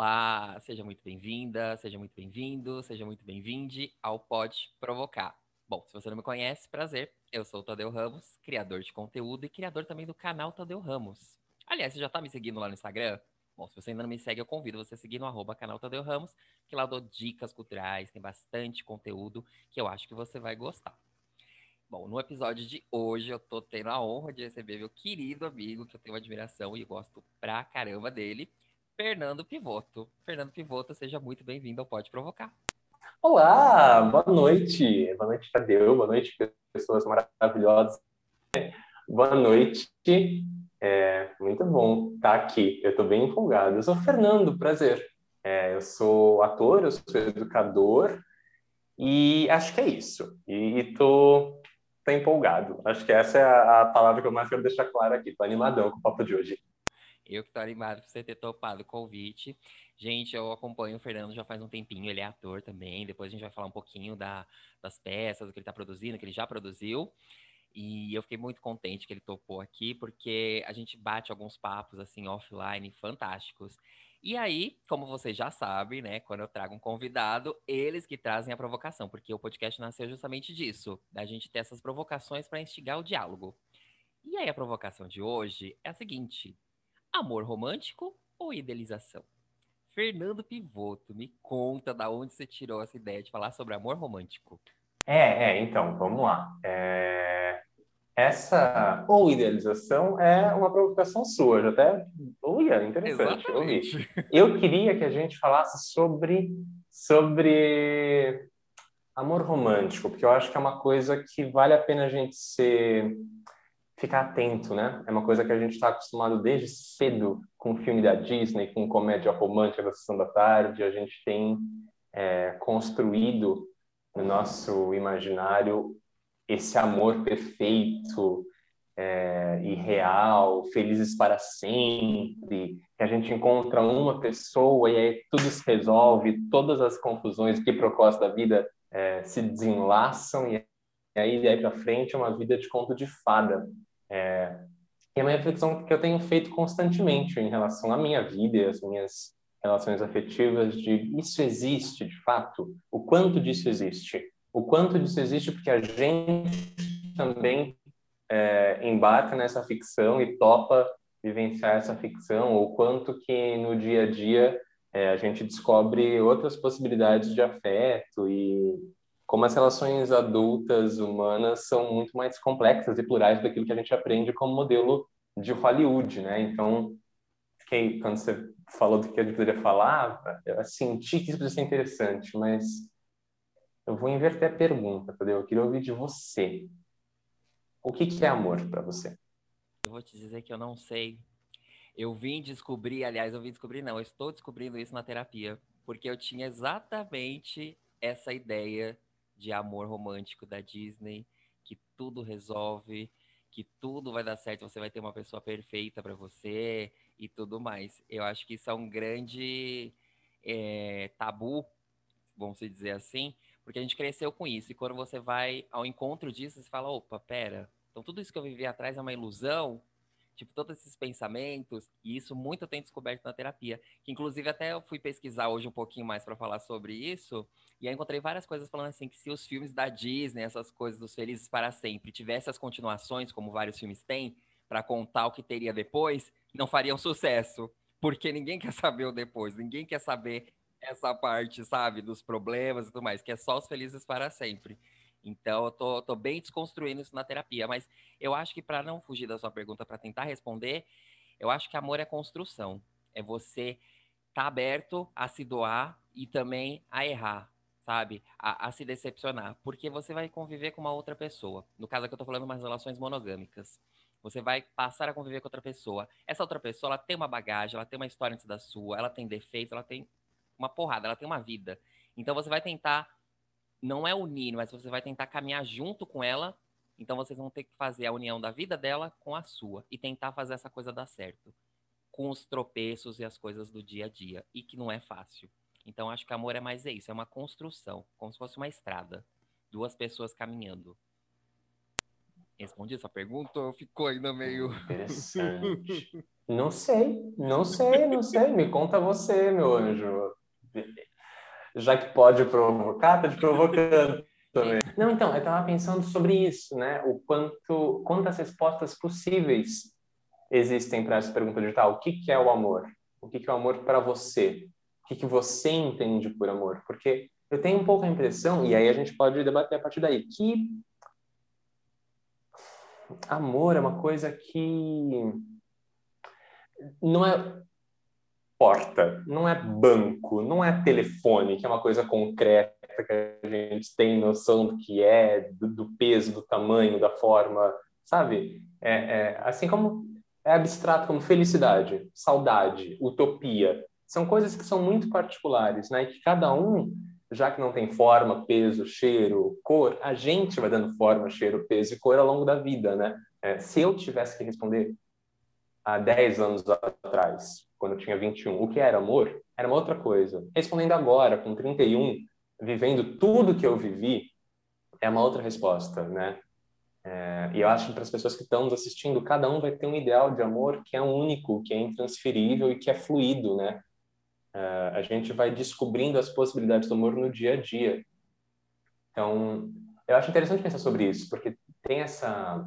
Olá, seja muito bem-vinda, seja muito bem-vindo, seja muito bem-vinde ao Pode Provocar. Bom, se você não me conhece, prazer, eu sou o Tadeu Ramos, criador de conteúdo e criador também do canal Tadeu Ramos. Aliás, você já tá me seguindo lá no Instagram? Bom, se você ainda não me segue, eu convido você a seguir no arroba canal Tadeu Ramos, que lá eu dou dicas culturais, tem bastante conteúdo que eu acho que você vai gostar. Bom, no episódio de hoje eu tô tendo a honra de receber meu querido amigo, que eu tenho admiração e gosto pra caramba dele, Fernando Pivoto. Fernando Pivoto, seja muito bem-vindo ao Pode Provocar. Olá, boa noite. Boa noite, Tadeu. Boa noite, pessoas maravilhosas. Boa noite. É muito bom estar aqui. Eu estou bem empolgado. Eu sou Fernando, prazer. É, eu sou ator, eu sou educador e acho que é isso. E estou empolgado. Acho que essa é a, a palavra que eu mais quero deixar clara aqui. Estou animadão com o papo de hoje. Eu que estou animado por você ter topado o convite. Gente, eu acompanho o Fernando já faz um tempinho, ele é ator também. Depois a gente vai falar um pouquinho da, das peças, do que ele está produzindo, que ele já produziu. E eu fiquei muito contente que ele topou aqui, porque a gente bate alguns papos assim offline fantásticos. E aí, como vocês já sabem, né, quando eu trago um convidado, eles que trazem a provocação, porque o podcast nasceu justamente disso, da gente ter essas provocações para instigar o diálogo. E aí a provocação de hoje é a seguinte: Amor romântico ou idealização? Fernando Pivoto, me conta da onde você tirou essa ideia de falar sobre amor romântico. É, é então, vamos lá. É... Essa ou idealização é uma provocação sua, já até. Uia, interessante. Exatamente. Eu, eu queria que a gente falasse sobre, sobre amor romântico, porque eu acho que é uma coisa que vale a pena a gente ser ficar atento, né? É uma coisa que a gente está acostumado desde cedo com o filme da Disney, com comédia romântica da Sessão da Tarde. A gente tem é, construído no nosso imaginário esse amor perfeito é, e real, felizes para sempre, que a gente encontra uma pessoa e aí tudo se resolve, todas as confusões que propósito da vida é, se desenlaçam e aí daí para frente é uma vida de conto de fada. É, é uma reflexão que eu tenho feito constantemente em relação à minha vida e às minhas relações afetivas de isso existe de fato? O quanto disso existe? O quanto disso existe porque a gente também é, embarca nessa ficção e topa vivenciar essa ficção, ou quanto que no dia a dia é, a gente descobre outras possibilidades de afeto e como as relações adultas humanas são muito mais complexas e plurais daquilo que a gente aprende como modelo de Hollywood, né? Então, fiquei, quando você falou do que a gente poderia falar, eu senti que isso poderia ser interessante, mas eu vou inverter a pergunta, entendeu? Eu queria ouvir de você. O que, que é amor para você? Eu vou te dizer que eu não sei. Eu vim descobrir, aliás, eu vim descobrir, não, eu estou descobrindo isso na terapia, porque eu tinha exatamente essa ideia de amor romântico da Disney, que tudo resolve, que tudo vai dar certo, você vai ter uma pessoa perfeita para você e tudo mais. Eu acho que isso é um grande é, tabu, vamos dizer assim, porque a gente cresceu com isso. E quando você vai ao encontro disso, você fala: opa, pera, então tudo isso que eu vivi atrás é uma ilusão? Tipo, todos esses pensamentos, e isso muito eu tenho descoberto na terapia. Que inclusive até eu fui pesquisar hoje um pouquinho mais para falar sobre isso, e aí encontrei várias coisas falando assim que se os filmes da Disney, essas coisas dos Felizes para Sempre, tivessem as continuações, como vários filmes têm, para contar o que teria depois, não fariam sucesso. Porque ninguém quer saber o depois, ninguém quer saber essa parte, sabe, dos problemas e tudo mais, que é só os felizes para sempre. Então, eu tô, tô bem desconstruindo isso na terapia, mas eu acho que para não fugir da sua pergunta, para tentar responder, eu acho que amor é construção. É você estar tá aberto a se doar e também a errar, sabe? A, a, se decepcionar. Porque você vai conviver com uma outra pessoa. No caso aqui eu tô falando umas relações monogâmicas. Você vai passar a conviver com outra pessoa. Essa outra pessoa, ela tem uma bagagem, ela tem uma história antes da sua, ela tem defeitos, ela tem uma porrada, ela tem uma vida. Então você vai tentar não é unir, mas você vai tentar caminhar junto com ela. Então vocês vão ter que fazer a união da vida dela com a sua e tentar fazer essa coisa dar certo, com os tropeços e as coisas do dia a dia, e que não é fácil. Então acho que amor é mais isso, é uma construção, como se fosse uma estrada, duas pessoas caminhando. Respondi essa pergunta ou ficou ainda meio interessante? Não sei, não sei, não sei. Me conta você, meu anjo. Já que pode provocar, tá te provocando também. Não, então, eu estava pensando sobre isso, né? O quanto, quantas respostas possíveis existem para essa pergunta digital. O que, que é o amor? O que, que é o amor para você? O que, que você entende por amor? Porque eu tenho um pouco a impressão, e aí a gente pode debater a partir daí, que amor é uma coisa que não é porta, não é banco, não é telefone, que é uma coisa concreta que a gente tem noção do que é, do, do peso, do tamanho, da forma, sabe? É, é, assim como é abstrato como felicidade, saudade, utopia, são coisas que são muito particulares, né? Que cada um, já que não tem forma, peso, cheiro, cor, a gente vai dando forma, cheiro, peso e cor ao longo da vida, né? É, se eu tivesse que responder há 10 anos atrás, quando eu tinha 21, o que era amor, era uma outra coisa. Respondendo agora, com 31, vivendo tudo que eu vivi, é uma outra resposta, né? É, e eu acho que para as pessoas que estão nos assistindo, cada um vai ter um ideal de amor que é único, que é intransferível e que é fluido, né? É, a gente vai descobrindo as possibilidades do amor no dia a dia. Então, eu acho interessante pensar sobre isso, porque tem essa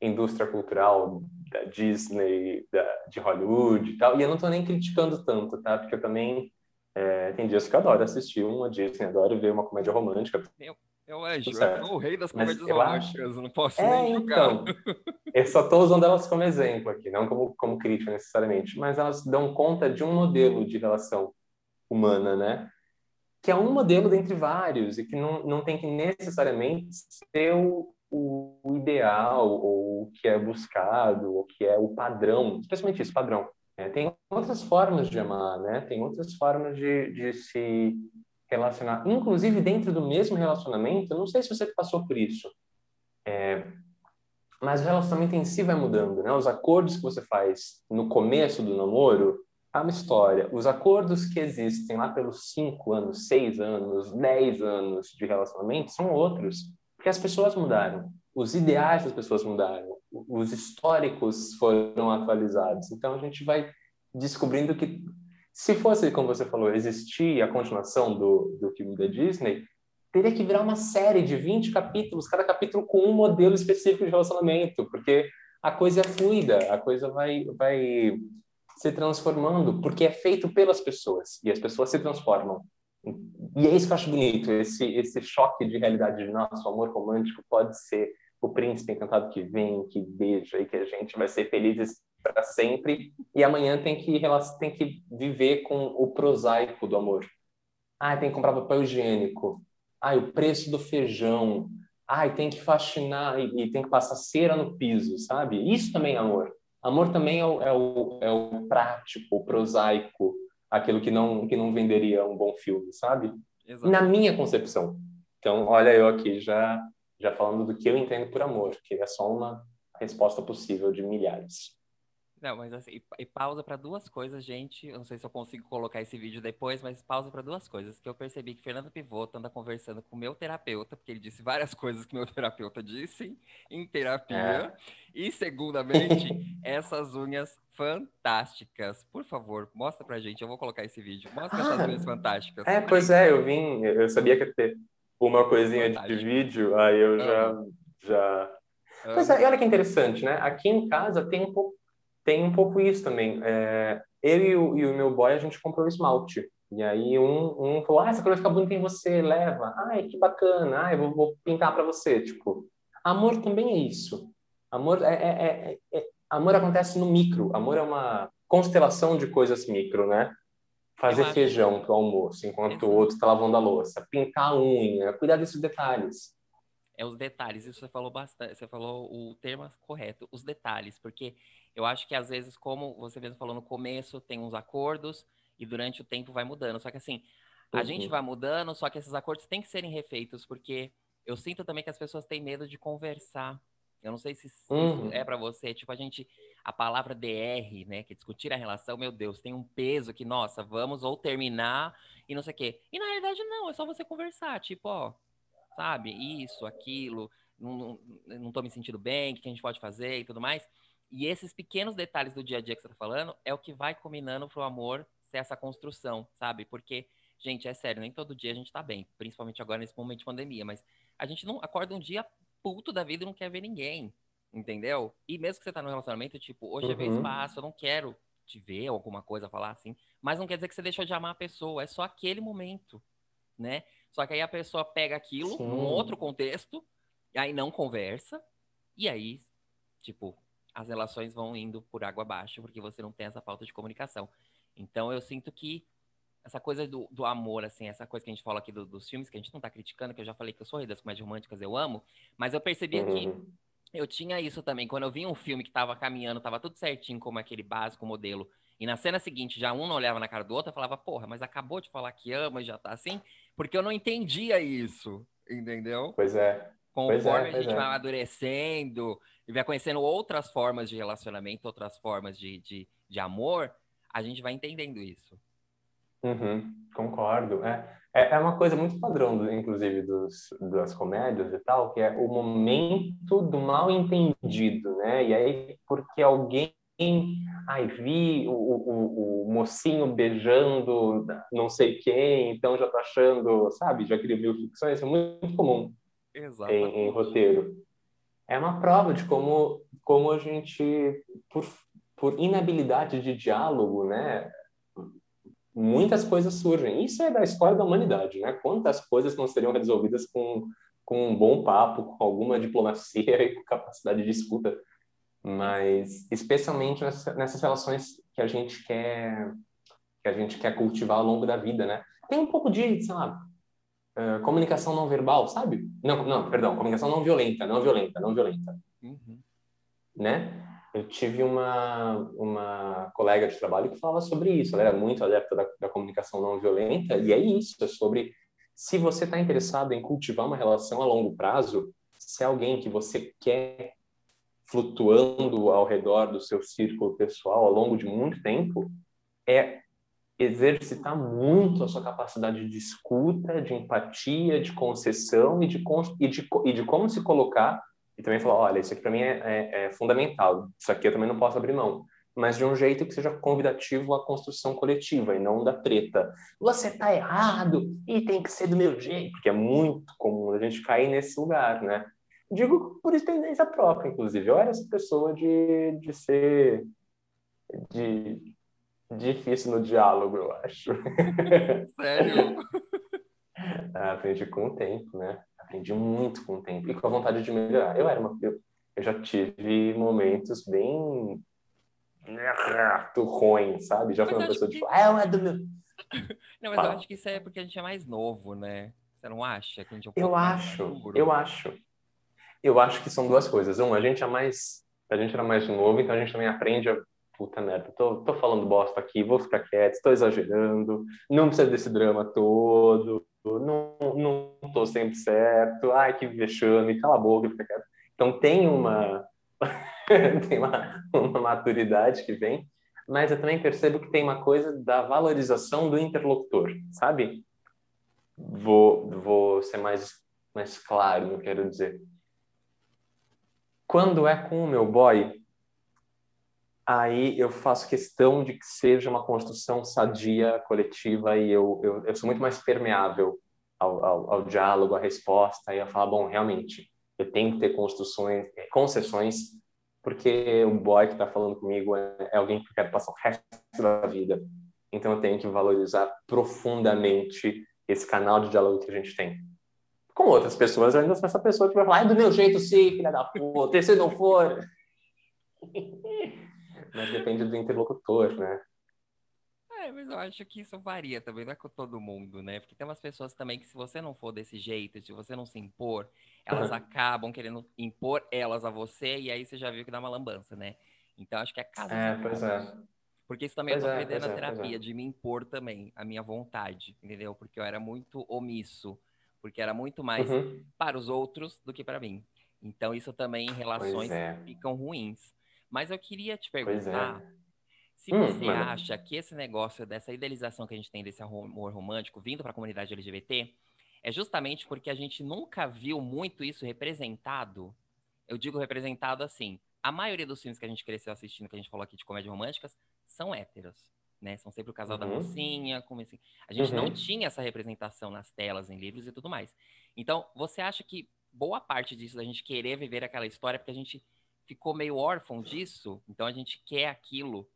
indústria cultural da Disney, da, de Hollywood e tal. E eu não estou nem criticando tanto, tá? Porque eu também é, tem dias que eu adoro assistir uma Disney, adoro ver uma comédia romântica. Meu, eu acho, eu sou o rei das comédias românticas, acho... não posso é, nem jogar. Então, eu só estou usando elas como exemplo aqui, não como, como crítica necessariamente, mas elas dão conta de um modelo de relação humana, né? Que é um modelo dentre vários e que não, não tem que necessariamente ser o, o, ideal, ou o que é buscado, ou o que é o padrão, especialmente isso, padrão. É, tem outras formas de amar, né? Tem outras formas de, de se relacionar, inclusive dentro do mesmo relacionamento. não sei se você passou por isso, é, mas o relacionamento em si vai mudando, né? Os acordos que você faz no começo do namoro é uma história. Os acordos que existem lá pelos cinco anos, seis anos, dez anos de relacionamento são outros. Porque as pessoas mudaram, os ideais das pessoas mudaram, os históricos foram atualizados. Então a gente vai descobrindo que, se fosse, como você falou, existir a continuação do, do filme da Disney, teria que virar uma série de 20 capítulos, cada capítulo com um modelo específico de relacionamento, porque a coisa é fluida, a coisa vai, vai se transformando, porque é feito pelas pessoas, e as pessoas se transformam. E é isso que eu acho bonito, esse, esse choque de realidade de nosso amor romântico pode ser o príncipe encantado que vem, que beija e que a gente vai ser felizes para sempre e amanhã tem que tem que viver com o prosaico do amor. Ah, tem que comprar papel higiênico. Ah, o preço do feijão. Ah, tem que faxinar e, e, tem que passar cera no piso, sabe? Isso também é amor. Amor também é o, é o, é o prático, o prosaico, aquilo que não que não venderia um bom filme, sabe? Exato. Na minha concepção. Então, olha eu aqui já já falando do que eu entendo por amor, que é só uma resposta possível de milhares. Não, mas assim, e pausa para duas coisas, gente. Eu não sei se eu consigo colocar esse vídeo depois, mas pausa para duas coisas. Que eu percebi que Fernando Pivoto anda conversando com o meu terapeuta, porque ele disse várias coisas que meu terapeuta disse em terapia. É. E, segundamente, essas unhas fantásticas. Por favor, mostra pra gente. Eu vou colocar esse vídeo. Mostra ah, essas unhas fantásticas. É, pois é, eu vim, eu sabia que ia ter uma coisinha de vídeo, aí eu já. já... Pois é, e olha que interessante, né? Aqui em casa tem um pouco tem um pouco isso também. É, eu e o, e o, meu boy, a gente comprou o esmalte. E aí um, um falou, ah, essa cor vai ficar bonita em você, leva. Ai, que bacana. Ai, eu vou, vou pintar para você. Tipo, amor também é isso. Amor é, é, é, é, amor acontece no micro. Amor é uma constelação de coisas micro, né? Fazer feijão para o almoço, enquanto o outro está lavando a louça. Pintar a unha, cuidar desses detalhes é os detalhes. Isso você falou bastante, você falou o termo correto, os detalhes, porque eu acho que às vezes, como você mesmo falou no começo, tem uns acordos e durante o tempo vai mudando. Só que assim, a uhum. gente vai mudando, só que esses acordos têm que serem refeitos, porque eu sinto também que as pessoas têm medo de conversar. Eu não sei se uhum. é para você, tipo a gente, a palavra DR, né, que é discutir a relação, meu Deus, tem um peso que, nossa, vamos ou terminar e não sei o quê. E na realidade não, é só você conversar, tipo, ó, sabe, isso, aquilo, não, não, não tô me sentindo bem, o que a gente pode fazer e tudo mais. E esses pequenos detalhes do dia a dia que você tá falando é o que vai combinando pro amor ser essa construção, sabe? Porque, gente, é sério, nem todo dia a gente tá bem, principalmente agora nesse momento de pandemia, mas a gente não acorda um dia puto da vida e não quer ver ninguém, entendeu? E mesmo que você tá no relacionamento, tipo, hoje uhum. é vez espaço, eu não quero te ver, alguma coisa, falar assim, mas não quer dizer que você deixou de amar a pessoa, é só aquele momento, né? Só que aí a pessoa pega aquilo Sim. num outro contexto, e aí não conversa, e aí, tipo, as relações vão indo por água abaixo, porque você não tem essa falta de comunicação. Então eu sinto que essa coisa do, do amor, assim, essa coisa que a gente fala aqui do, dos filmes, que a gente não tá criticando, que eu já falei que eu sou rei das comédias românticas, eu amo, mas eu percebi uhum. que eu tinha isso também. Quando eu vi um filme que tava caminhando, tava tudo certinho, como aquele básico modelo, e na cena seguinte já um não olhava na cara do outro, eu falava, porra, mas acabou de falar que ama e já tá assim, porque eu não entendia isso, entendeu? Pois é. Conforme pois é, a gente é. vai amadurecendo e vai conhecendo outras formas de relacionamento, outras formas de, de, de amor, a gente vai entendendo isso. Uhum, concordo. É, é, é uma coisa muito padrão, inclusive, dos, das comédias e tal, que é o momento do mal entendido, né? E aí, porque alguém. Ai, vi o, o, o mocinho beijando não sei quem, então já tá achando, sabe? Já mil ficções, isso é muito comum em, em roteiro. É uma prova de como, como a gente, por, por inabilidade de diálogo, né? Muitas coisas surgem. Isso é da história da humanidade, né? Quantas coisas não seriam resolvidas com, com um bom papo, com alguma diplomacia e com capacidade de escuta. Mas, especialmente nessas relações que a gente quer que a gente quer cultivar ao longo da vida, né? Tem um pouco de, sei lá, uh, comunicação não verbal, sabe? Não, não, perdão, comunicação não violenta, não violenta, não violenta. Uhum. Né? Eu tive uma, uma colega de trabalho que falava sobre isso. Ela era muito adepta da, da comunicação não violenta, e é isso, é sobre se você está interessado em cultivar uma relação a longo prazo, se é alguém que você quer flutuando ao redor do seu círculo pessoal ao longo de muito tempo, é exercitar muito a sua capacidade de escuta, de empatia, de concessão e de, e de, e de como se colocar e também falar, olha, isso aqui para mim é, é, é, fundamental, isso aqui eu também não posso abrir mão. Mas de um jeito que seja convidativo à construção coletiva e não da treta. Você tá errado e tem que ser do meu jeito, porque é muito comum a gente cair nesse lugar, né? Digo por experiência própria, inclusive. Eu era essa pessoa de, de ser de, difícil no diálogo, eu acho. Sério? Aprendi com o tempo, né? Aprendi muito com o tempo e com a vontade de melhorar. Eu era uma, eu, eu já tive momentos bem ruim, sabe? Já fui uma pessoa que... tipo, ah, é do meu. Não, mas Fala. eu acho que isso é porque a gente é mais novo, né? Você não acha que a gente é um Eu acho, eu acho. Eu acho que são duas coisas. Um, a gente é mais, a gente era mais novo, então a gente também aprende a puta merda, tô, tô falando bosta aqui, vou ficar quieto, estou exagerando, não precisa desse drama todo, não, não tô sempre certo, ai que vexame, cala a boca, fica quieto. Então tem uma, tem uma, uma maturidade que vem, mas eu também percebo que tem uma coisa da valorização do interlocutor, sabe? Vou, vou ser mais, mais claro no que quero dizer. Quando é com o meu boy, aí eu faço questão de que seja uma construção sadia, coletiva, e eu, eu, eu sou muito mais permeável ao, ao, ao, diálogo, à resposta, e eu falo, bom, realmente, eu tenho que ter construções, é, concessões, porque o boy que está falando comigo é, é, alguém que eu quero passar o resto da vida. Então eu tenho que valorizar profundamente esse canal de diálogo que a gente tem. Com outras pessoas, ainda sou essa pessoa que vai falar, é do meu jeito sim, filha da puta, se não for... mas depende do interlocutor, né? É, mas eu acho que isso varia também, não é com todo mundo, né? Porque tem umas pessoas também que se você não for desse jeito, se você não se impor, elas uhum. acabam querendo impor elas a você e aí você já viu que dá uma lambança, né? Então acho que é caso. É, pois é. Porque isso também pois eu tô é, aprendendo na é, é, terapia, é. de me impor também, a minha vontade, entendeu? Porque eu era muito omisso, porque era muito mais uhum. para os outros do que para mim. Então isso também em relações é. ficam ruins. Mas eu queria te é. perguntar se hum, você mano. acha que esse negócio dessa idealização que a gente tem desse amor romântico vindo para a comunidade LGBT é justamente porque a gente nunca viu muito isso representado. Eu digo representado assim, a maioria dos filmes que a gente cresceu assistindo, que a gente falou aqui de comédias românticas, são héteros. Né? São sempre o casal uhum. da mocinha, como assim. A gente uhum. não tinha essa representação nas telas, em livros e tudo mais. Então, você acha que boa parte disso da gente querer viver aquela história é porque a gente ficou meio órfão disso? Então a gente quer aquilo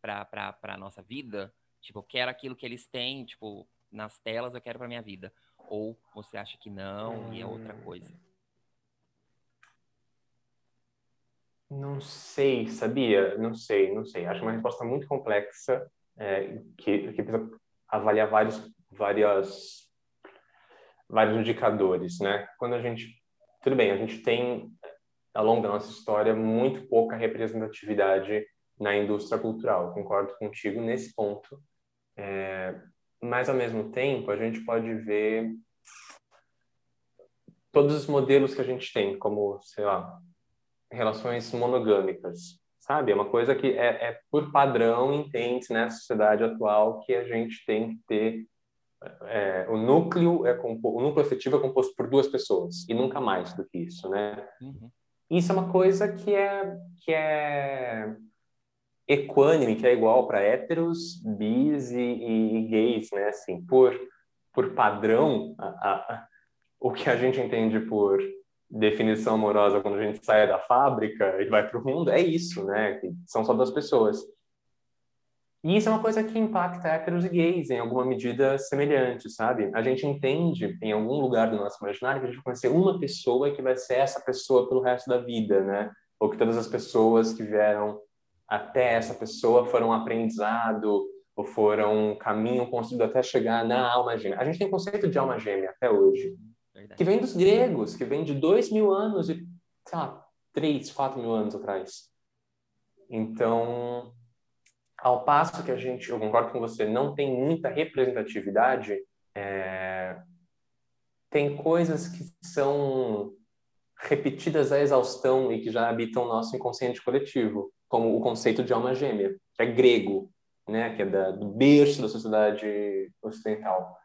para a nossa vida? Tipo, eu quero aquilo que eles têm, tipo, nas telas eu quero para minha vida. Ou você acha que não e é outra coisa? Não sei, sabia? Não sei, não sei. Acho uma resposta muito complexa é, que, que precisa avaliar vários, várias, vários indicadores, né? Quando a gente, tudo bem, a gente tem ao longo da nossa história muito pouca representatividade na indústria cultural. Concordo contigo nesse ponto. É, mas ao mesmo tempo a gente pode ver todos os modelos que a gente tem, como sei lá relações monogâmicas, sabe? É uma coisa que é, é por padrão entende nessa né, sociedade atual que a gente tem que ter é, o núcleo é o núcleo afetivo é composto por duas pessoas e nunca mais do que isso, né? Uhum. Isso é uma coisa que é que é equânime, que é igual para héteros, bis e, e, e, gays, né? Assim, por por padrão, a, a, o que a gente entende por definição amorosa quando a gente sai da fábrica e vai para o mundo é isso, né? Que são só duas pessoas. E isso é uma coisa que impacta héteros e gays em alguma medida semelhante, sabe? A gente entende em algum lugar do nosso imaginário que a gente vai conhecer uma pessoa que vai ser essa pessoa pelo resto da vida, né? Ou que todas as pessoas que vieram até essa pessoa foram um aprendizado ou foram um caminho construído até chegar na alma gêmea. A gente tem conceito de alma gêmea até hoje. Verdade. que vem dos gregos, que vem de dois mil anos e, sei lá, três, quatro mil anos atrás. Então, ao passo que a gente, eu concordo com você, não tem muita representatividade, é, tem coisas que são repetidas à exaustão e que já habitam o nosso inconsciente coletivo, como o conceito de alma gêmea, que é grego, né, que é da, do berço da sociedade ocidental.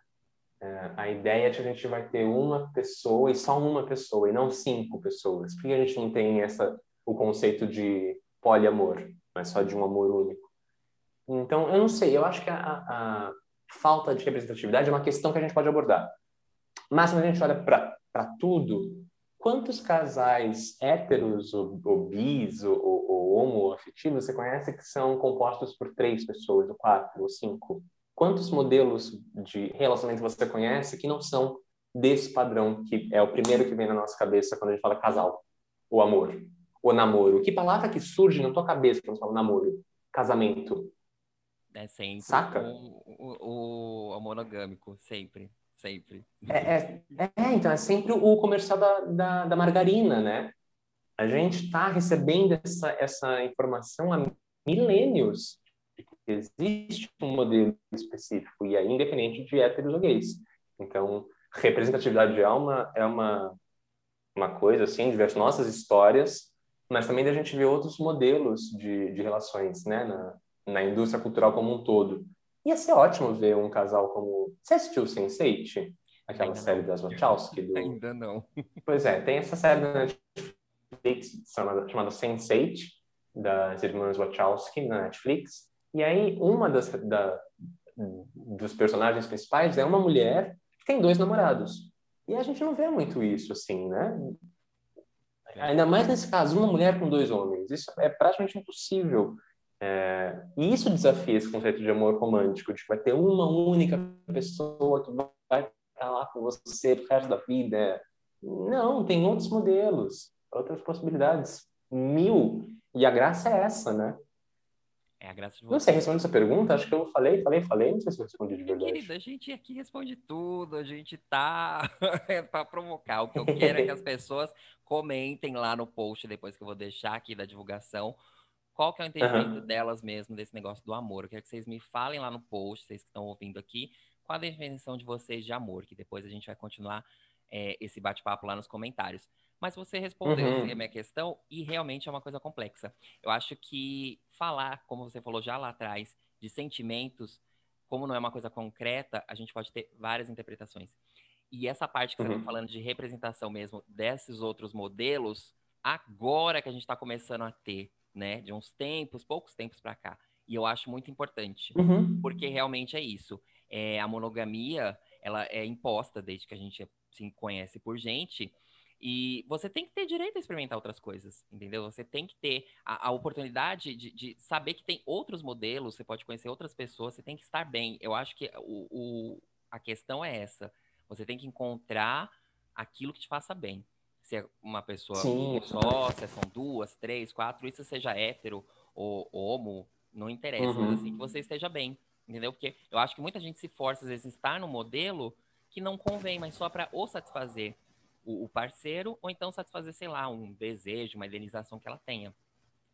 É, a ideia é que a gente vai ter uma pessoa e só uma pessoa, e não cinco pessoas. Por que a gente não tem essa, o conceito de poliamor, mas só de um amor único? Então, eu não sei, eu acho que a, a falta de representatividade é uma questão que a gente pode abordar. Mas quando a gente olha para tudo, quantos casais héteros ou, ou bis ou, ou, ou homoafetivos você conhece que são compostos por três pessoas, ou quatro, ou cinco? quantos modelos de relacionamento você conhece que não são desse padrão, que é o primeiro que vem na nossa cabeça quando a gente fala casal, o amor, o namoro? Que palavra que surge na tua cabeça quando você fala namoro? Casamento. É sempre Saca? O, o, o monogâmico, sempre, sempre. É, é, é, então, é sempre o comercial da, da, da margarina, né? A gente está recebendo essa, essa informação há milênios existe um modelo específico, e aí independente de héteros ou gays. Então, representatividade de alma é uma, uma coisa, assim, de ver as nossas histórias, mas também da gente ver outros modelos de, de relações, né, na, na indústria cultural como um todo. Ia ser ótimo ver um casal como... Você assistiu Sense8? Aquela Ainda série não. das Wachowski? Do... Ainda não. Pois é, tem essa série da Netflix chamada, chamada Sense8, das irmãs Wachowski na Netflix, e aí, uma das da, dos personagens principais é uma mulher que tem dois namorados. E a gente não vê muito isso, assim, né? Ainda mais nesse caso, uma mulher com dois homens. Isso é praticamente impossível. É, e isso desafia esse conceito de amor romântico, de que vai ter uma única pessoa que vai estar lá com você pro resto da vida. Não, tem outros modelos, outras possibilidades. Mil. E a graça é essa, né? É a graça de você. Não sei, respondendo essa pergunta, acho que eu falei, falei, falei, não sei se eu respondi de verdade. Querida, a gente aqui responde tudo, a gente tá para provocar. O que eu quero é que as pessoas comentem lá no post, depois que eu vou deixar aqui da divulgação, qual que é o entendimento uhum. delas mesmo desse negócio do amor. Eu quero que vocês me falem lá no post, vocês que estão ouvindo aqui, qual a definição de vocês de amor, que depois a gente vai continuar é, esse bate-papo lá nos comentários. Mas você respondeu uhum. a minha questão e realmente é uma coisa complexa. Eu acho que falar, como você falou já lá atrás, de sentimentos, como não é uma coisa concreta, a gente pode ter várias interpretações. E essa parte que uhum. você está falando de representação mesmo desses outros modelos, agora que a gente está começando a ter, né? De uns tempos, poucos tempos para cá. E eu acho muito importante, Uhum. porque realmente é isso. É, a monogamia, ela é imposta desde que a gente se conhece por gente. E você tem que ter direito a experimentar outras coisas, entendeu? Você tem que ter a, a oportunidade de, de saber que tem outros modelos, você pode conhecer outras pessoas, você tem que estar bem. Eu acho que o, o- a questão é essa. Você tem que encontrar aquilo que te faça bem. Se é uma pessoa Sim. só, se são duas, três, quatro, isso seja hétero ou homo, não interessa, Uhum. mas assim que você esteja bem, entendeu? Porque eu acho que muita gente se força, às vezes, a estar no modelo que não convém, mas só para ou satisfazer o, o parceiro, ou então satisfazer, sei lá, um desejo, uma idealização que ela tenha.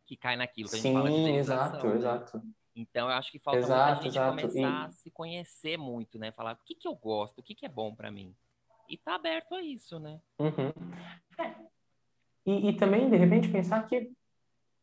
Que cai naquilo que a gente fala de Sim, idealização. exato, né? exato. Então eu acho que falta Exato, muita gente exato. começar E- a se conhecer muito, né? Falar o que, que eu gosto, o que, que é bom para mim. E tá aberto a isso, né? Uhum. É. E, e também, de repente, pensar que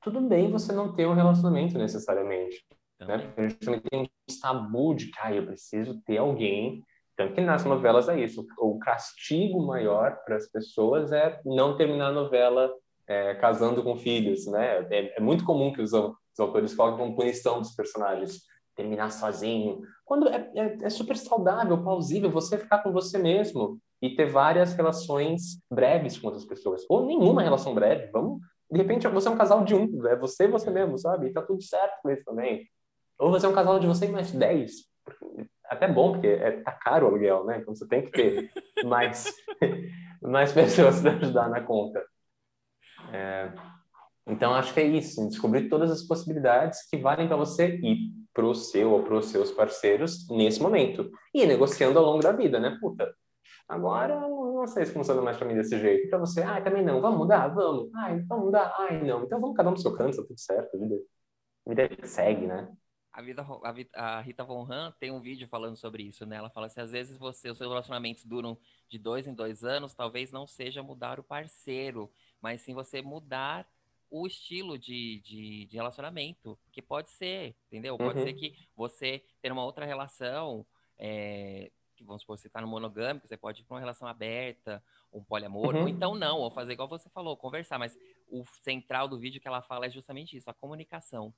tudo bem você não ter um relacionamento necessariamente. Né? Porque a gente também tem esse tabu de que ah, eu preciso ter alguém. Tanto que nas novelas é isso. O castigo maior para as pessoas é não terminar a novela é, casando com filhos, né? É, é muito comum que os, os autores colocam como punição dos personagens terminar sozinho. Quando é, é, é super saudável, plausível você ficar com você mesmo e ter várias relações breves com outras pessoas. Ou nenhuma relação breve. Vamos, de repente, você é um casal de um, é você e você mesmo, sabe? E tá tudo certo com isso também. Ou você é um casal de você e mais dez. Até bom, porque é, tá caro o aluguel, né? Então você tem que ter mais, mais pessoas para ajudar na conta. É, então acho que é isso, descobrir todas as possibilidades que valem para você e para o seu ou para os seus parceiros nesse momento. E negociando ao longo da vida, né? Puta, agora não sei se funciona mais para mim desse jeito. Para você, ah, também não, vamos mudar? Vamos. Ai, vamos mudar? Ai, não. Então vamos cada um pro seu canto, tá tudo certo. A vida, a vida segue, né? A, vida, a, a Rita Von Han tem um vídeo falando sobre isso, né? Ela fala assim, às vezes você, os seus relacionamentos duram de dois em dois anos, talvez não seja mudar o parceiro, mas sim você mudar o estilo de, de, de relacionamento. Que pode ser, entendeu? Pode Uhum. ser que você ter uma outra relação, é, que vamos supor, você está no monogâmico, você pode ir para uma relação aberta, um poliamor, Uhum. ou então não, ou fazer igual você falou, conversar. Mas o central do vídeo que ela fala é justamente isso, a comunicação.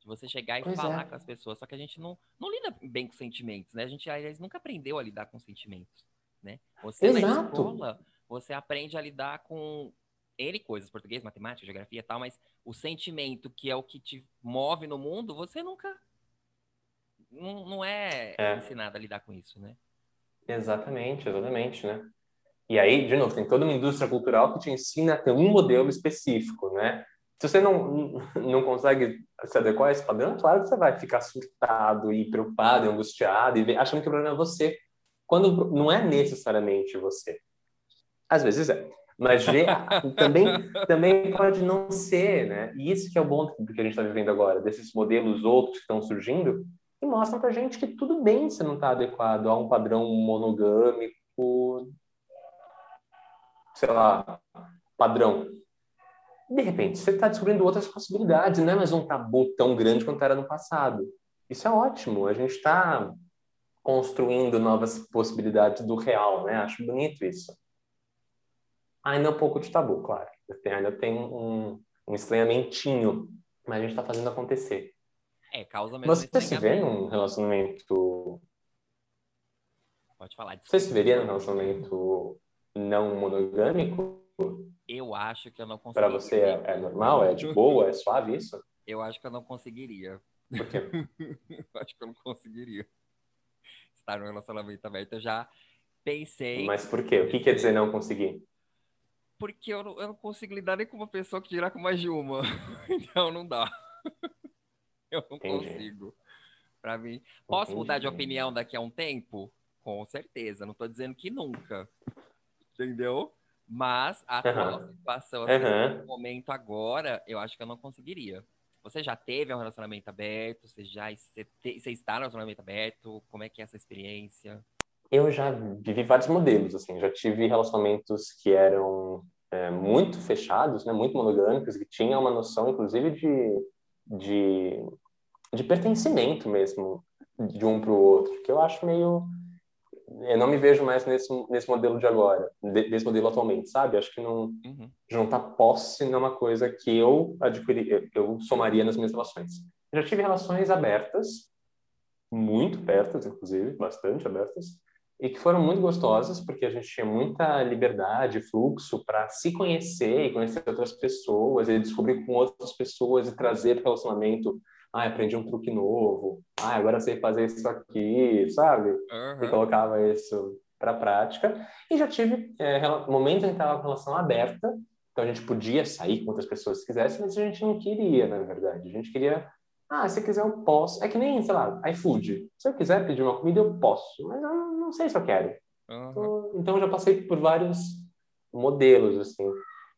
De você chegar e Pois falar é. com as pessoas. Só que a gente não, não lida bem com sentimentos, né? A gente, aliás, nunca aprendeu a lidar com sentimentos, né? Você na Exato. escola, você aprende a lidar com N coisas, português, matemática, geografia e tal, mas o sentimento que é o que te move no mundo, você nunca... Não, não é, É. ensinado a lidar com isso, né? Exatamente, exatamente, né? E aí, de novo, tem toda uma indústria cultural que te ensina a ter um modelo específico, né? Se você não, não consegue se adequar a esse padrão, claro que você vai ficar surtado e preocupado e angustiado e achando que o problema é você. Quando não é necessariamente você. Às vezes é. Mas também, também pode não ser, né? E isso que é o bom do que a gente está vivendo agora, desses modelos outros que estão surgindo, e mostram pra gente que tudo bem você não estar adequado a um padrão monogâmico, sei lá, padrão. De repente, você está descobrindo outras possibilidades, não é mais um tabu tão grande quanto era no passado. Isso é ótimo, a gente está construindo novas possibilidades do real, né? Acho bonito isso. Ainda é um pouco de tabu, claro. Ainda tem um, um estranhamentinho, mas a gente está fazendo acontecer. É, causa mesmo Você se vê num relacionamento. Pode falar. Você se veria num relacionamento não monogâmico? Eu acho que eu não Para conseguiria. você é, é normal? É de boa? É suave isso? Eu acho que eu não conseguiria. Por quê? Eu acho que eu não conseguiria estar num relacionamento aberto. Eu já pensei, Mas por quê? O que quer dizer não conseguir? porque eu não, eu não consigo lidar nem com uma pessoa que dirá com mais de uma. Então não dá. Eu não Entendi. consigo. Pra mim. Posso mudar de Entendi. opinião daqui a um tempo? Com certeza. Não tô dizendo que nunca. Entendeu? Mas a atual situação, assim, Aham. no momento agora, eu acho que eu não conseguiria. Você já teve um relacionamento aberto? Você já você, te- você está no relacionamento aberto? Como é que é essa experiência? Eu já vivi vários modelos, assim. Já tive relacionamentos que eram é, muito fechados, né? Muito monogâmicos, que tinham uma noção, inclusive, de, de, de pertencimento mesmo de um para o outro, que eu acho meio eu não me vejo mais nesse, nesse modelo de agora, desse modelo atualmente, sabe? Acho que não uhum. juntar posse não é uma coisa que eu adquiri, eu, eu somaria nas minhas relações. Já tive relações abertas, muito abertas, inclusive, bastante abertas, e que foram muito gostosas, porque a gente tinha muita liberdade, fluxo para se conhecer e conhecer outras pessoas, e descobrir com outras pessoas e trazer para o relacionamento ah, aprendi um truque novo, ah, agora sei fazer isso aqui, sabe? Uhum. E colocava isso para prática. E já tive é, momentos em que estava com relação aberta, então a gente podia sair com outras pessoas se quisesse, mas a gente não queria, na verdade. A gente queria, ah, se quiser eu posso. É que nem, sei lá, iFood. Se eu quiser pedir uma comida, eu posso, mas eu não sei se eu quero. Uhum. Então, então, eu já passei por vários modelos, assim.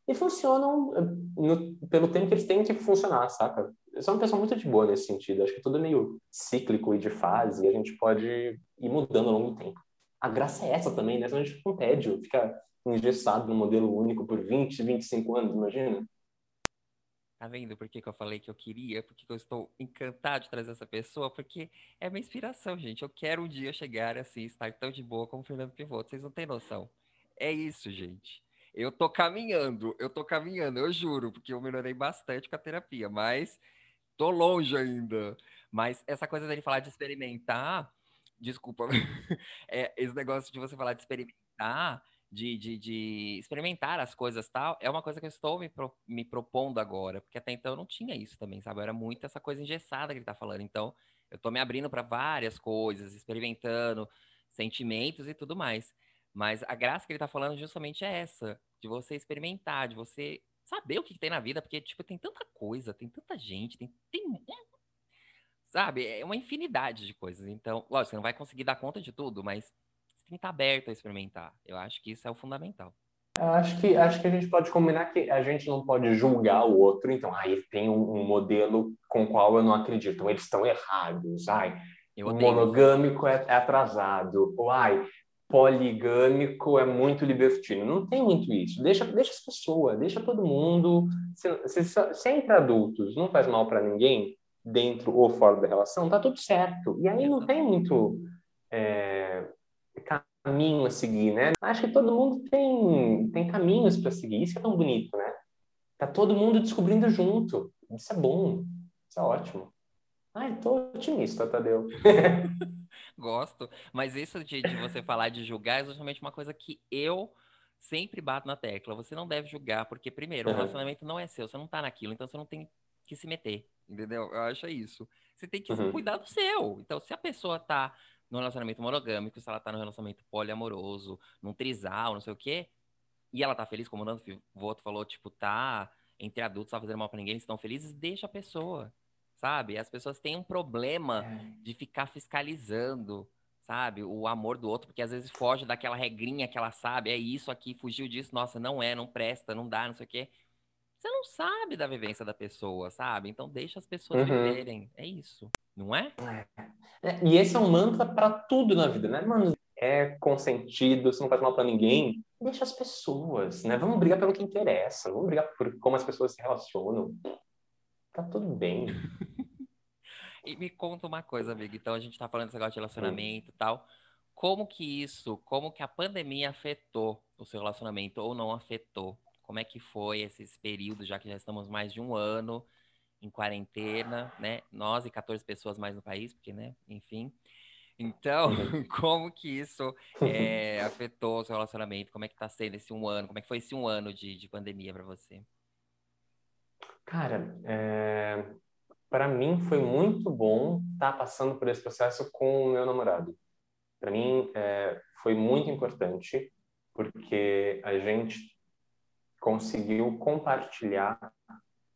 E funcionam no, pelo tempo que eles têm que funcionar, saca? Eu sou uma pessoa muito de boa nesse sentido. Acho que tudo é meio cíclico e de fase, e a gente pode ir mudando ao longo do tempo. A graça é essa também, né? Senão a gente fica com tédio, fica engessado num modelo único por 20, 25 anos, imagina. Tá vendo por que, que eu falei que eu queria? Por que, que eu estou encantado de trazer essa pessoa? Porque é minha inspiração, gente. Eu quero um dia chegar assim, estar tão de boa como o Fernando Pivoto. Vocês não têm noção. É isso, gente. Eu tô caminhando, eu tô caminhando, eu juro, porque eu melhorei bastante com a terapia, mas Tô longe ainda. Mas essa coisa dele falar de experimentar, desculpa, é, esse negócio de você falar de experimentar, de, de, de, experimentar as coisas tal, é uma coisa que eu estou me, pro, me propondo agora, porque até então eu não tinha isso também, sabe? Era muito essa coisa engessada que ele tá falando. Então, eu tô me abrindo para várias coisas, experimentando sentimentos e tudo mais. Mas a graça que ele tá falando justamente é essa, de você experimentar, de você saber o que, que, tem na vida, porque, tipo, tem tanta coisa, tem tanta gente, tem, tem sabe, é uma infinidade de coisas. Então, lógico, você não vai conseguir dar conta de tudo, mas você tem que estar aberto a experimentar. Eu acho que isso é o fundamental. Eu acho que, acho que a gente pode combinar que a gente não pode julgar o outro, então, ah, ele tem um, um modelo com o qual eu não acredito, então eles estão errados, ai, o monogâmico é, é, atrasado, ou ai, poligâmico é muito libertino. Não tem muito isso. Deixa, deixa as pessoas, deixa todo mundo. Se, se, se é entre adultos, não faz mal para ninguém, dentro ou fora da relação, tá tudo certo. E aí não tem muito é, caminho a seguir, né? Acho que todo mundo tem, tem caminhos para seguir. Isso é tão bonito, né? Tá todo mundo descobrindo junto. Isso é bom. Isso é ótimo. Ai, tô otimista, Tadeu. Gosto. Mas isso de, de você falar de julgar é justamente uma coisa que eu sempre bato na tecla. Você não deve julgar, porque, primeiro, uhum. o relacionamento não é seu, você não tá naquilo, então você não tem que se meter. Entendeu? Eu acho isso. Você tem que uhum. cuidar do seu. Então, se a pessoa tá no relacionamento monogâmico, se ela tá no relacionamento poliamoroso, num trisal, não sei o quê, e ela tá feliz, como o Nando Voto falou, tipo, tá entre adultos, tá fazendo mal pra ninguém, eles estão felizes, deixa a pessoa sabe? As pessoas têm um problema é. de ficar fiscalizando, sabe? O amor do outro, porque às vezes foge daquela regrinha que ela sabe, é isso aqui, fugiu disso, nossa, não é, não presta, não dá, não sei o quê. Você não sabe da vivência da pessoa, sabe? Então deixa as pessoas uhum. viverem. É isso, não é? é? E esse é um mantra para tudo na vida, né, mano? É consentido, você não faz mal para ninguém. Deixa as pessoas, né? Vamos brigar pelo que interessa, vamos brigar por como as pessoas se relacionam. Tá tudo bem. e me conta uma coisa, amigo. Então a gente tá falando desse negócio de relacionamento e tal. Como que isso, como que a pandemia afetou o seu relacionamento ou não afetou? Como é que foi esses períodos, já que já estamos mais de um ano em quarentena, né? Nós e 14 pessoas mais no país, porque, né? Enfim. Então, como que isso é, afetou o seu relacionamento? Como é que tá sendo esse um ano? Como é que foi esse um ano de, de pandemia para você? Cara, é... para mim foi muito bom estar tá passando por esse processo com o meu namorado. Para mim é... foi muito importante porque a gente conseguiu compartilhar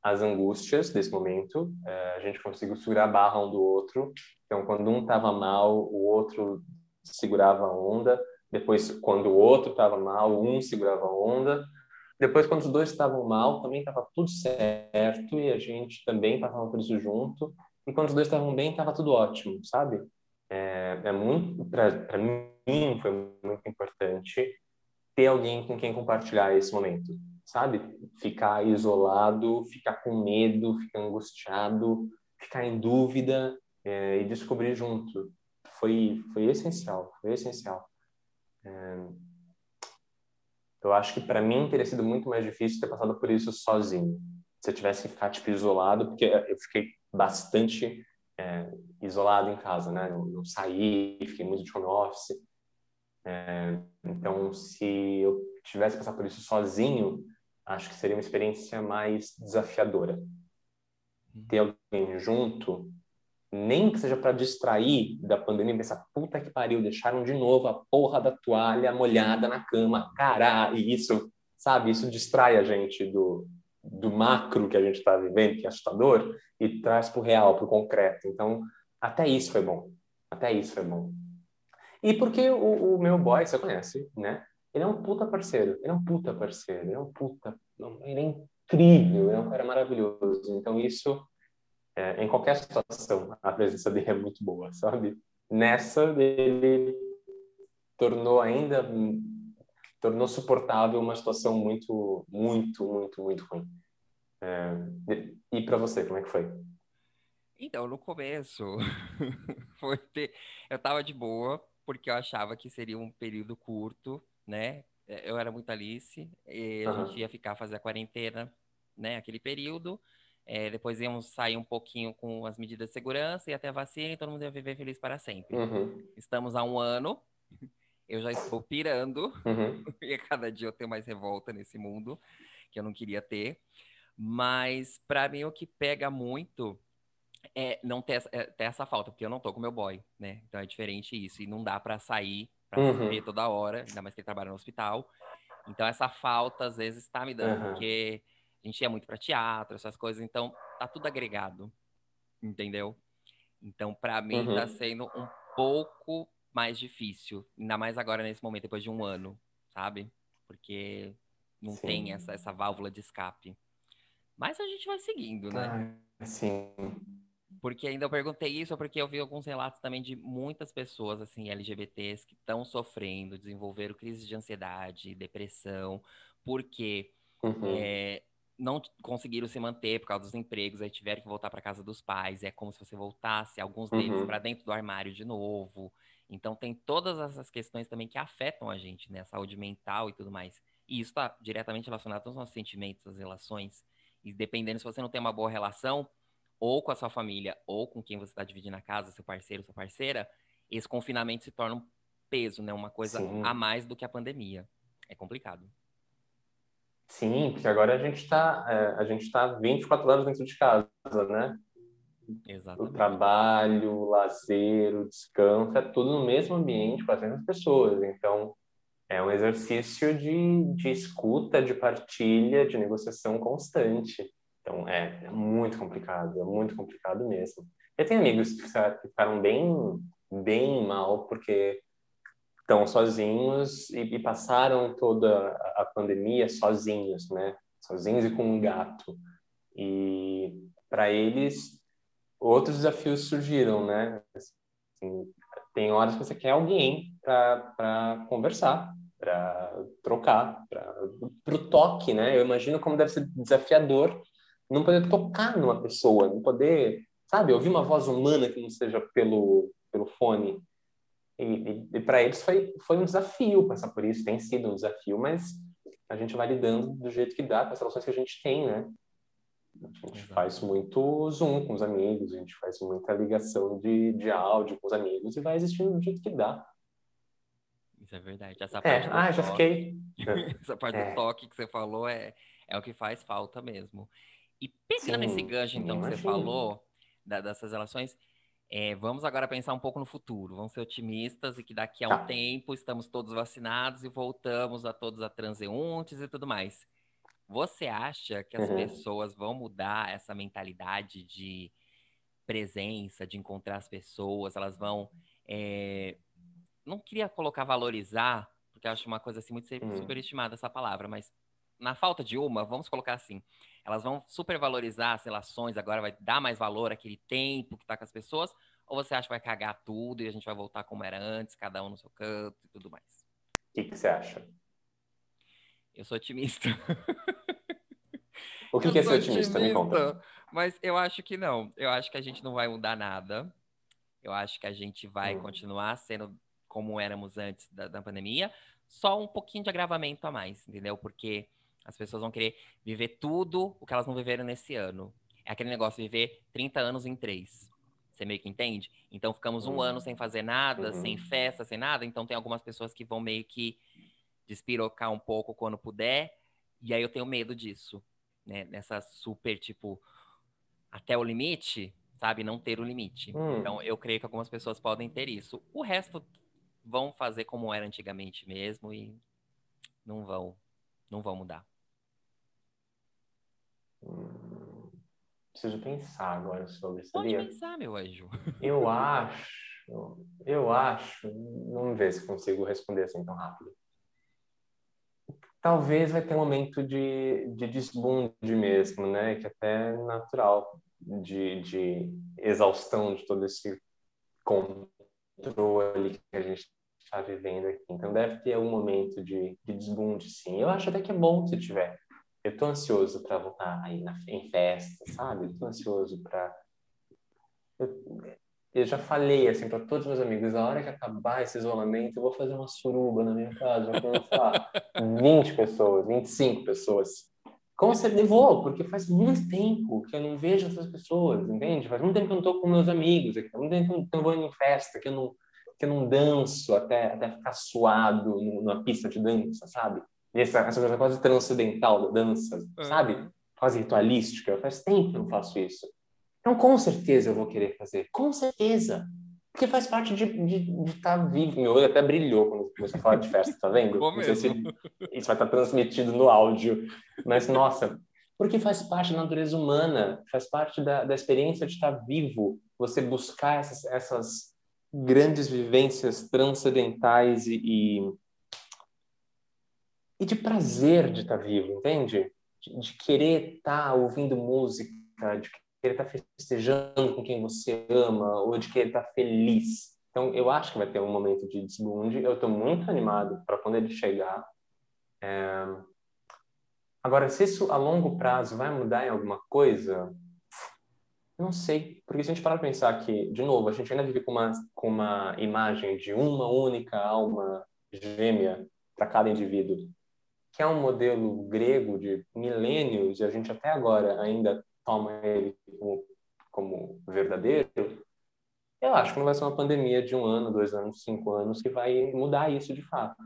as angústias desse momento. É... a gente conseguiu segurar a barra um do outro. Então, quando um estava mal, o outro segurava a onda. Depois, quando o outro estava mal, um segurava a onda depois, quando os dois estavam mal, também estava tudo certo e a gente também passava por isso junto. E quando os dois estavam bem, estava tudo ótimo, sabe? É, é muito, para mim, foi muito importante ter alguém com quem compartilhar esse momento, sabe? Ficar isolado, ficar com medo, ficar angustiado, ficar em dúvida é, e descobrir junto. Foi, foi essencial, foi essencial. É... Eu acho que para mim teria sido muito mais difícil ter passado por isso sozinho. Se eu tivesse que ficar tipo isolado, porque eu fiquei bastante é, isolado em casa, né? Não, não, saí, fiquei muito de home office. É, então, se eu tivesse passado por isso sozinho, acho que seria uma experiência mais desafiadora. Uhum. Ter alguém junto nem que seja para distrair da pandemia, pensar, puta que pariu, deixaram de novo a porra da toalha molhada na cama, caralho, e isso, sabe, isso distrai a gente do, do macro que a gente está vivendo, que é assustador, e traz para o real, para o concreto. Então, até isso foi bom, até isso foi bom. E porque o, o meu boy, você conhece, né? Ele é um puta parceiro, ele é um puta parceiro, ele é um puta, ele é incrível, ele é um cara maravilhoso. Então, isso é, em qualquer situação, a presença dele é muito boa, sabe? Nessa, ele tornou ainda tornou suportável uma situação muito, muito, muito, muito ruim. É, e para você, como é que foi? Então, no começo, foi ter... eu tava de boa, porque eu achava que seria um período curto, né? Eu era muito Alice, e a uhum. gente ia ficar fazer a quarentena, né? Aquele período. É, depois íamos sair um pouquinho com as medidas de segurança e até a vacina e todo mundo ia viver feliz para sempre. Uhum. Estamos há um ano, eu já estou pirando, uhum. e a cada dia eu tenho mais revolta nesse mundo que eu não queria ter. Mas para mim o que pega muito é não ter, é, ter, essa falta, porque eu não tô com meu boy, né? Então é diferente isso. E não dá para sair, para uhum. ver toda hora, ainda mais que ele trabalha no hospital. Então essa falta às vezes está me dando, uhum. porque a gente ia muito para teatro, essas coisas, então tá tudo agregado, entendeu? Então, para mim, tá uhum. tá sendo um pouco mais difícil, ainda mais agora nesse momento, depois de um ano, sabe? Porque não sim. tem essa, essa válvula de escape. Mas a gente vai seguindo, né? Ah, sim. Porque ainda eu perguntei isso porque eu vi alguns relatos também de muitas pessoas, assim, LGBTs, que estão sofrendo, desenvolveram crise de ansiedade, depressão, porque uhum. é, não conseguiram se manter por causa dos empregos, aí tiveram que voltar para casa dos pais. É como se você voltasse, alguns deles, uhum. para dentro do armário de novo. Então, tem todas essas questões também que afetam a gente, né? A saúde mental e tudo mais. E isso está diretamente relacionado aos nossos sentimentos, às relações. E dependendo se você não tem uma boa relação, ou com a sua família, ou com quem você está dividindo a casa, seu parceiro, sua parceira, esse confinamento se torna um peso, né? Uma coisa Sim. a mais do que a pandemia. É complicado. Sim, porque agora a gente está é, a gente está 24 horas dentro de casa, né? Exatamente. O trabalho, o lazer, o descanso, é tudo no mesmo ambiente com as mesmas pessoas. Então, é um exercício de, de escuta, de partilha, de negociação constante. Então, é, é muito complicado, é muito complicado mesmo. Eu tenho amigos que ficaram bem, bem mal porque estão sozinhos e, e, passaram toda a pandemia sozinhos, né? Sozinhos e com um gato. E para eles, outros desafios surgiram, né? Assim, tem horas que você quer alguém para conversar, para trocar, para o toque, né? Eu imagino como deve ser desafiador não poder tocar numa pessoa, não poder, sabe, ouvir uma voz humana que não seja pelo, pelo fone. E, e, e para eles foi, foi um desafio passar por isso, tem sido um desafio, mas a gente vai lidando do jeito que dá, com as relações que a gente tem, né? A gente Exato. faz muito Zoom com os amigos, a gente faz muita ligação de, de áudio com os amigos e vai existindo do jeito que dá. Isso é verdade. Essa é, parte é, ah, já fiquei. Essa parte é. do toque que você falou é, é o que faz falta mesmo. E pegando Sim, esse gancho, então, que você falou, da, dessas relações, é, vamos agora pensar um pouco no futuro. Vamos ser otimistas e que daqui a um tá. tempo estamos todos vacinados e voltamos a todos a transeuntes e tudo mais. Você acha que as uhum. pessoas vão mudar essa mentalidade de presença, de encontrar as pessoas? Elas vão. É... Não queria colocar valorizar, porque eu acho uma coisa assim muito uhum. superestimada essa palavra, mas na falta de uma, vamos colocar assim elas vão supervalorizar as relações, agora vai dar mais valor àquele tempo que está com as pessoas? Ou você acha que vai cagar tudo e a gente vai voltar como era antes, cada um no seu canto e tudo mais? O que, que você acha? Eu sou otimista. O que, que é ser otimista? otimista? Me conta. Mas eu acho que não. Eu acho que a gente não vai mudar nada. Eu acho que a gente vai hum. continuar sendo como éramos antes da, da pandemia, só um pouquinho de agravamento a mais, entendeu? Porque as pessoas vão querer viver tudo o que elas não viveram nesse ano. É aquele negócio de viver 30 anos em três. Você meio que entende? Então ficamos um uhum. ano sem fazer nada, uhum. sem festa, sem nada. Então tem algumas pessoas que vão meio que despirocar um pouco quando puder. E aí eu tenho medo disso, né? Nessa super, tipo, até o limite, sabe? Não ter o limite. Hum. Então eu creio que algumas pessoas podem ter isso. O resto vão fazer como era antigamente mesmo e não vão, não vão mudar. Hum, preciso pensar agora sobre isso. Pode pensar, meu anjo. Eu acho, eu acho, vamos ver se consigo responder assim tão rápido. Talvez vai ter um momento de, de desbunde mesmo, né? Que até é natural, de, de exaustão de todo esse controle que a gente está vivendo aqui. Então deve ter um momento de, de desbunde, sim. Eu acho até que é bom se tiver. Eu tô ansioso para voltar aí na, em festa, sabe? Eu tô ansioso para eu, eu, já falei assim para todos os meus amigos, a hora que acabar esse isolamento, eu vou fazer uma suruba na minha casa, vou começar 20 pessoas, 25 pessoas. Com certeza vou, porque faz muito tempo que eu não vejo essas pessoas, entende? Faz muito tempo que eu não tô com meus amigos faz muito tempo que eu não vou em festa, que eu não que eu não danço até, até ficar suado numa pista de dança, sabe? E essa, essa coisa quase transcendental da dança, uhum. sabe? Quase ritualística. Faz tempo que eu não faço isso. Então, com certeza eu vou querer fazer. Com certeza. Porque faz parte de estar tá vivo. Meu olho até brilhou quando comecei a falar de festa, tá vendo? Não sei se isso vai estar transmitido no áudio. Mas, nossa, porque faz parte da natureza humana, faz parte da, da experiência de estar vivo. Você buscar essas, essas grandes vivências transcendentais e, e, e de prazer de estar vivo, entende? De, de querer estar ouvindo música, de querer estar festejando com quem você ama, ou de querer estar feliz. Então, eu acho que vai ter um momento de desbunde. Eu estou muito animado para quando ele chegar. É... Agora, se isso a longo prazo vai mudar em alguma coisa, não sei, porque se a gente parar para pensar que, de novo, a gente ainda vive com uma, com uma imagem de uma única alma gêmea para cada indivíduo, que é um modelo grego de milênios, e a gente até agora ainda toma ele como, como verdadeiro, eu acho que não vai ser uma pandemia de um ano, dois anos, cinco anos que vai mudar isso de fato.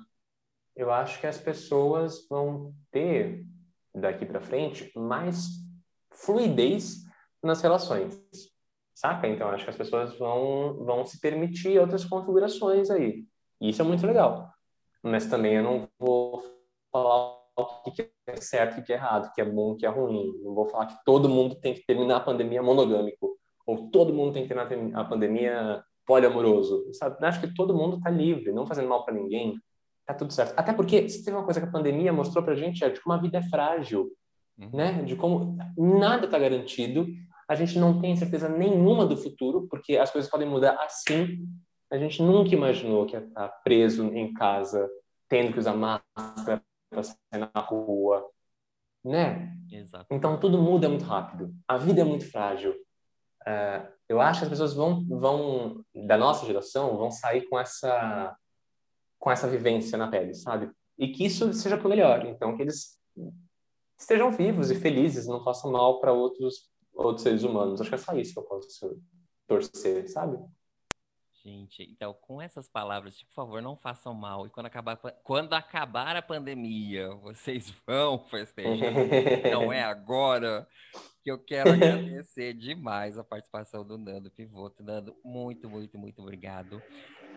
Eu acho que as pessoas vão ter, daqui para frente, mais fluidez nas relações, saca? Então, acho que as pessoas vão, vão se permitir outras configurações aí. E isso é muito legal. Mas também eu não vou falar o que é certo e o que é errado, o que é bom e o que é ruim. Não vou falar que todo mundo tem que terminar a pandemia monogâmico, ou todo mundo tem que terminar a pandemia poliamoroso. Sabe? Acho que todo mundo está livre, não fazendo mal para ninguém. Tá tudo certo. Até porque, se tem uma coisa que a pandemia mostrou pra gente, é de como a vida é frágil, uhum. né? De como nada está garantido a gente não tem certeza nenhuma do futuro, porque as coisas podem mudar assim. A gente nunca imaginou que ia estar preso em casa, tendo que usar máscara para sair na rua, né? Exato. Então tudo muda muito rápido. A vida é muito frágil. Uh, eu acho que as pessoas vão, vão da nossa geração vão sair com essa com essa vivência na pele, sabe? E que isso seja para melhor. Então que eles estejam vivos e felizes, não façam mal para outros outros seres humanos. Acho que é só isso que eu posso torcer, sabe? Gente, então com essas palavras, por favor, não façam mal. E quando acabar, quando acabar a pandemia, vocês vão festejar. não é agora que eu quero agradecer demais a participação do Nando Pivoto. Nando, muito, muito, muito obrigado.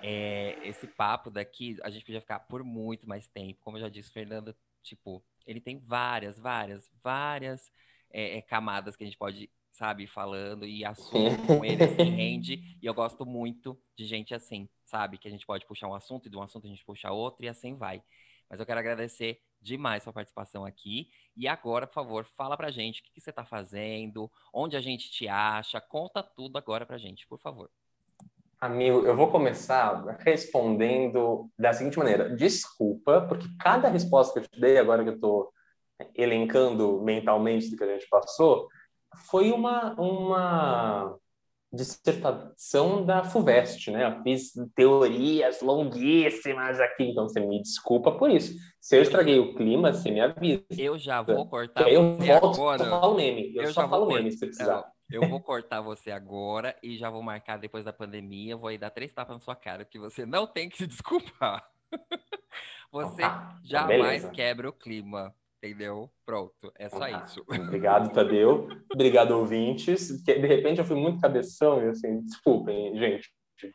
É, esse papo daqui, a gente podia ficar por muito mais tempo. Como eu já disse, Fernando, tipo, ele tem várias, várias, várias é, é, camadas que a gente pode, sabe, falando e assunto com ele assim, rende. E eu gosto muito de gente assim, sabe? Que a gente pode puxar um assunto e de um assunto a gente puxa outro e assim vai. Mas eu quero agradecer demais sua participação aqui. E agora, por favor, fala pra gente o que, que você tá fazendo, onde a gente te acha, conta tudo agora pra gente, por favor. Amigo, eu vou começar respondendo da seguinte maneira: desculpa, porque cada resposta que eu te dei agora que eu tô elencando mentalmente do que a gente passou, foi uma, uma dissertação da FUVEST, né? Eu fiz teorias longuíssimas aqui, então você me desculpa por isso. Se eu estraguei o clima, você me avisa. Eu já vou cortar eu você volto agora. só falo meme. Eu, Eu só falo vou meme se precisar. Eu vou cortar você agora e já vou marcar depois da pandemia. Vou aí dar três tapas na sua cara, que você não tem que se desculpar. Você Tá, jamais beleza. quebra o clima, entendeu? Pronto, é só Tá. isso. Obrigado, Tadeu. Obrigado, ouvintes. Que, De repente eu fui muito cabeção e assim, desculpem, gente.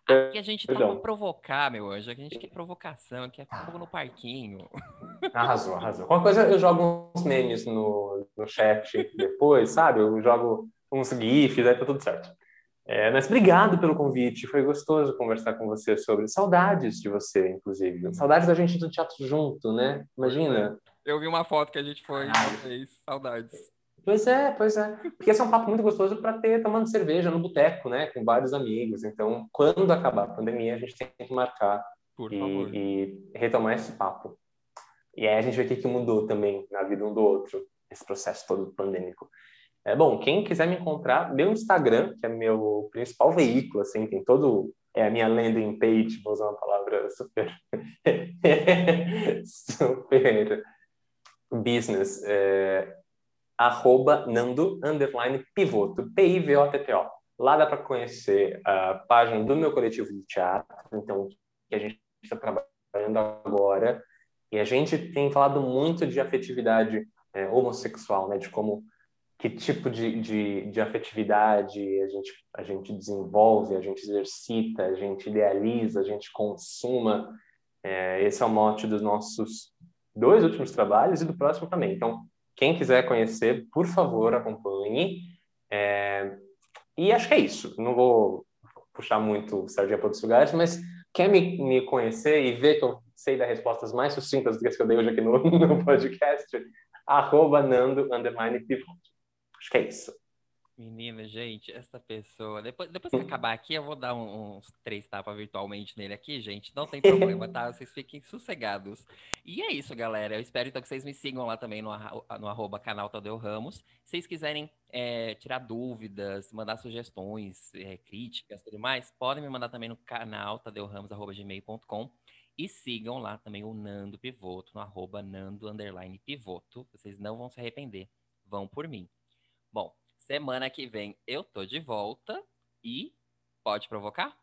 Aqui a gente tá Perdão. pra provocar, meu anjo. Aqui a gente quer provocação, quer fogo no parquinho. Arrasou, arrasou. Qualquer coisa eu jogo uns memes no, no chat depois, sabe? Eu jogo uns GIFs, aí tá tudo certo. É, mas obrigado pelo convite, foi gostoso conversar com você sobre saudades de você, inclusive. Saudades da gente do teatro junto, né? Imagina. Eu vi uma foto que a gente foi uma vez. Saudades. Pois é, pois é. Porque esse é um papo muito gostoso para ter tomando cerveja no boteco, né? Com vários amigos. Então, quando acabar a pandemia, a gente tem que marcar Por favor. e, e retomar esse papo. E aí a gente vê o que, que mudou também na vida um do outro, esse processo todo pandêmico. É bom, quem quiser me encontrar, meu Instagram, que é meu principal veículo, assim, tem todo é a minha landing page, vou usar uma palavra super super business, é, arroba nando underline pivoto, P-I-V-O-T-T-O. Lá dá para conhecer a página do meu coletivo de teatro, então, que a gente está trabalhando agora, e a gente tem falado muito de afetividade é, homossexual, né, de como que tipo de, de, de afetividade a gente, a gente desenvolve, a gente exercita, a gente idealiza, a gente consuma. É, esse é o mote dos nossos dois últimos trabalhos e do próximo também. Então, quem quiser conhecer, por favor, acompanhe. É, e acho que é isso. Não vou puxar muito sardinha para outros lugares, mas quer me, me conhecer e ver que eu sei dar respostas mais sucintas do que as que eu dei hoje aqui no, no podcast, arroba nando, underline, pivot. Acho que é isso. Menina, gente, essa pessoa. Depois, depois que acabar aqui, eu vou dar um- uns três tapas virtualmente nele aqui, gente. Não tem problema, tá? Vocês fiquem sossegados. E é isso, galera. Eu espero então que vocês me sigam lá também no, no arroba canal Tadeu Ramos. Se vocês quiserem é, tirar dúvidas, mandar sugestões, é, críticas tudo mais, podem me mandar também no canal tadeuramos.gmail.com. E sigam lá também o Nando Pivoto, no arroba Nando underline Pivoto. Vocês não vão se arrepender. Vão por mim. Bom, semana que vem eu tô de volta e pode provocar?